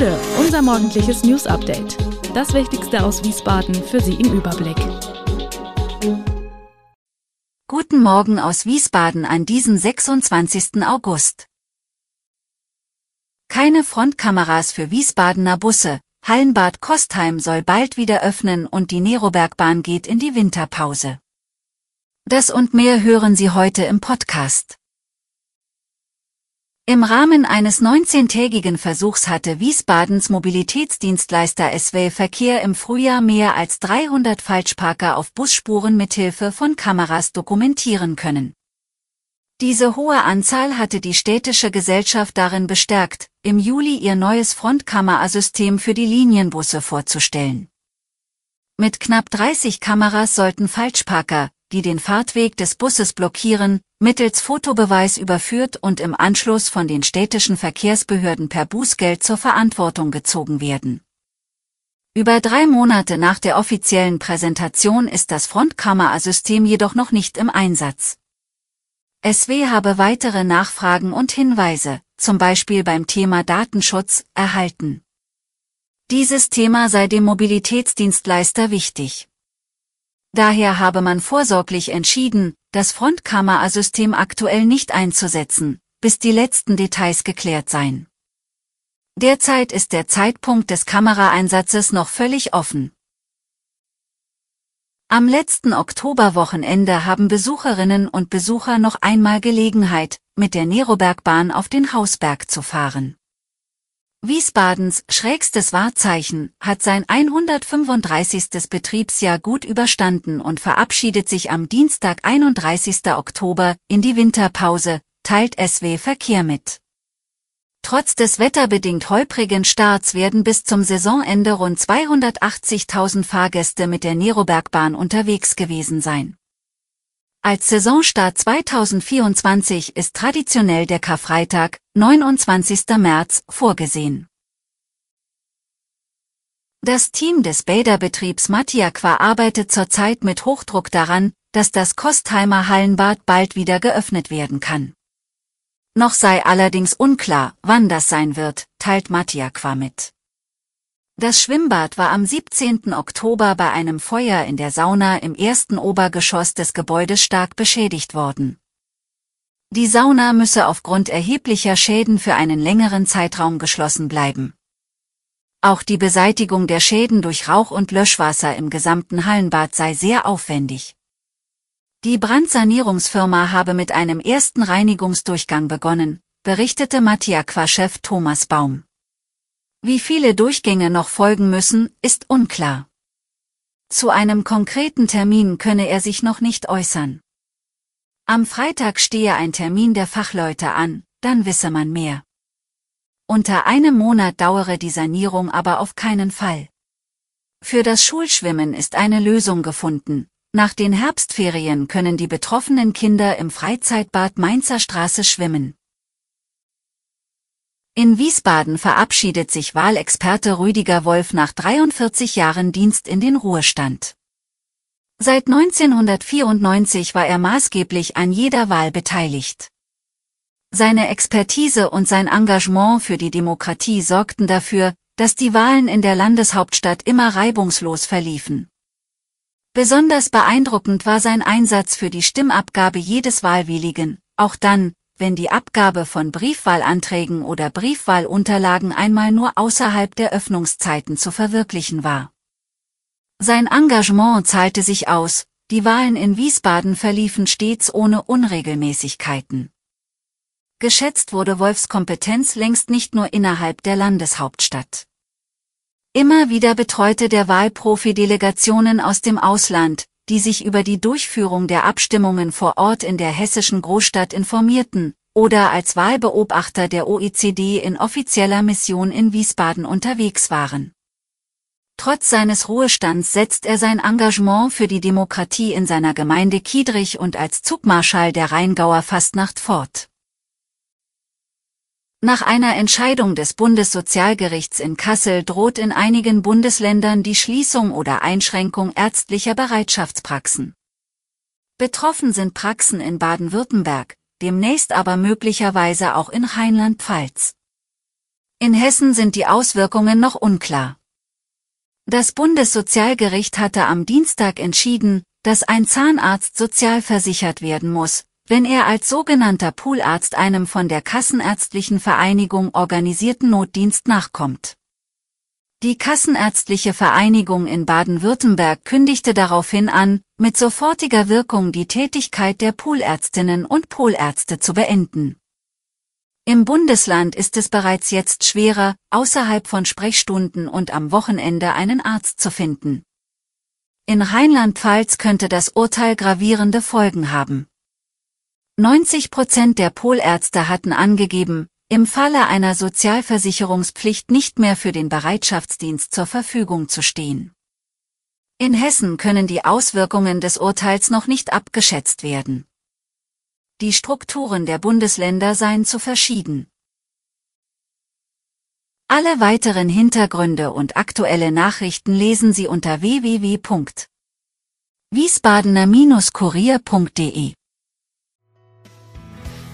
Gude, unser morgendliches News Update. Das Wichtigste aus Wiesbaden für Sie im Überblick. Guten Morgen aus Wiesbaden an diesem 26. August. Keine Frontkameras für Wiesbadener Busse. Hallenbad Kostheim soll bald wieder öffnen und die Nerobergbahn geht in die Winterpause. Das und mehr hören Sie heute im Podcast. Im Rahmen eines 19-tägigen Versuchs hatte Wiesbadens Mobilitätsdienstleister SW Verkehr im Frühjahr mehr als 300 Falschparker auf Busspuren mithilfe von Kameras dokumentieren können. Diese hohe Anzahl hatte die städtische Gesellschaft darin bestärkt, im Juli ihr neues Frontkamerasystem für die Linienbusse vorzustellen. Mit knapp 30 Kameras sollten Falschparker, die den Fahrtweg des Busses blockieren, mittels Fotobeweis überführt und im Anschluss von den städtischen Verkehrsbehörden per Bußgeld zur Verantwortung gezogen werden. Über drei Monate nach der offiziellen Präsentation ist das Frontkamerasystem jedoch noch nicht im Einsatz. SW habe weitere Nachfragen und Hinweise, zum Beispiel beim Thema Datenschutz, erhalten. Dieses Thema sei dem Mobilitätsdienstleister wichtig. Daher habe man vorsorglich entschieden, das Frontkamerasystem aktuell nicht einzusetzen, bis die letzten Details geklärt seien. Derzeit ist der Zeitpunkt des Kameraeinsatzes noch völlig offen. Am letzten Oktoberwochenende haben Besucherinnen und Besucher noch einmal Gelegenheit, mit der Nerobergbahn auf den Hausberg zu fahren. Wiesbadens schrägstes Wahrzeichen hat sein 135. Betriebsjahr gut überstanden und verabschiedet sich am Dienstag 31. Oktober in die Winterpause, teilt SW Verkehr mit. Trotz des wetterbedingt holprigen Starts werden bis zum Saisonende rund 280.000 Fahrgäste mit der Nerobergbahn unterwegs gewesen sein. Als Saisonstart 2024 ist traditionell der Karfreitag, 29. März, vorgesehen. Das Team des Bäderbetriebs Matiaqua arbeitet zurzeit mit Hochdruck daran, dass das Kostheimer Hallenbad bald wieder geöffnet werden kann. Noch sei allerdings unklar, wann das sein wird, teilt Matiaqua mit. Das Schwimmbad war am 17. Oktober bei einem Feuer in der Sauna im ersten Obergeschoss des Gebäudes stark beschädigt worden. Die Sauna müsse aufgrund erheblicher Schäden für einen längeren Zeitraum geschlossen bleiben. Auch die Beseitigung der Schäden durch Rauch und Löschwasser im gesamten Hallenbad sei sehr aufwendig. Die Brandsanierungsfirma habe mit einem ersten Reinigungsdurchgang begonnen, berichtete Mattia-Chef Thomas Baum. Wie viele Durchgänge noch folgen müssen, ist unklar. Zu einem konkreten Termin könne er sich noch nicht äußern. Am Freitag stehe ein Termin der Fachleute an, dann wisse man mehr. Unter einem Monat dauere die Sanierung aber auf keinen Fall. Für das Schulschwimmen ist eine Lösung gefunden. Nach den Herbstferien können die betroffenen Kinder im Freizeitbad Mainzer Straße schwimmen. In Wiesbaden verabschiedet sich Wahlexperte Rüdiger Wolf nach 43 Jahren Dienst in den Ruhestand. Seit 1994 war er maßgeblich an jeder Wahl beteiligt. Seine Expertise und sein Engagement für die Demokratie sorgten dafür, dass die Wahlen in der Landeshauptstadt immer reibungslos verliefen. Besonders beeindruckend war sein Einsatz für die Stimmabgabe jedes Wahlwilligen, auch dann, wenn die Abgabe von Briefwahlanträgen oder Briefwahlunterlagen einmal nur außerhalb der Öffnungszeiten zu verwirklichen war. Sein Engagement zahlte sich aus, die Wahlen in Wiesbaden verliefen stets ohne Unregelmäßigkeiten. Geschätzt wurde Wolfs Kompetenz längst nicht nur innerhalb der Landeshauptstadt. Immer wieder betreute der Wahlprofi Delegationen aus dem Ausland, die sich über die Durchführung der Abstimmungen vor Ort in der hessischen Großstadt informierten, oder als Wahlbeobachter der OECD in offizieller Mission in Wiesbaden unterwegs waren. Trotz seines Ruhestands setzt er sein Engagement für die Demokratie in seiner Gemeinde Kiedrich und als Zugmarschall der Rheingauer Fastnacht fort. Nach einer Entscheidung des Bundessozialgerichts in Kassel droht in einigen Bundesländern die Schließung oder Einschränkung ärztlicher Bereitschaftspraxen. Betroffen sind Praxen in Baden-Württemberg, demnächst aber möglicherweise auch in Rheinland-Pfalz. In Hessen sind die Auswirkungen noch unklar. Das Bundessozialgericht hatte am Dienstag entschieden, dass ein Zahnarzt sozialversichert werden muss, wenn er als sogenannter Poolarzt einem von der Kassenärztlichen Vereinigung organisierten Notdienst nachkommt. Die Kassenärztliche Vereinigung in Baden-Württemberg kündigte daraufhin an, mit sofortiger Wirkung die Tätigkeit der Poolärztinnen und Poolärzte zu beenden. Im Bundesland ist es bereits jetzt schwerer, außerhalb von Sprechstunden und am Wochenende einen Arzt zu finden. In Rheinland-Pfalz könnte das Urteil gravierende Folgen haben. 90 Prozent der Polärzte hatten angegeben, im Falle einer Sozialversicherungspflicht nicht mehr für den Bereitschaftsdienst zur Verfügung zu stehen. In Hessen können die Auswirkungen des Urteils noch nicht abgeschätzt werden. Die Strukturen der Bundesländer seien zu verschieden. Alle weiteren Hintergründe und aktuelle Nachrichten lesen Sie unter www.wiesbadener-kurier.de.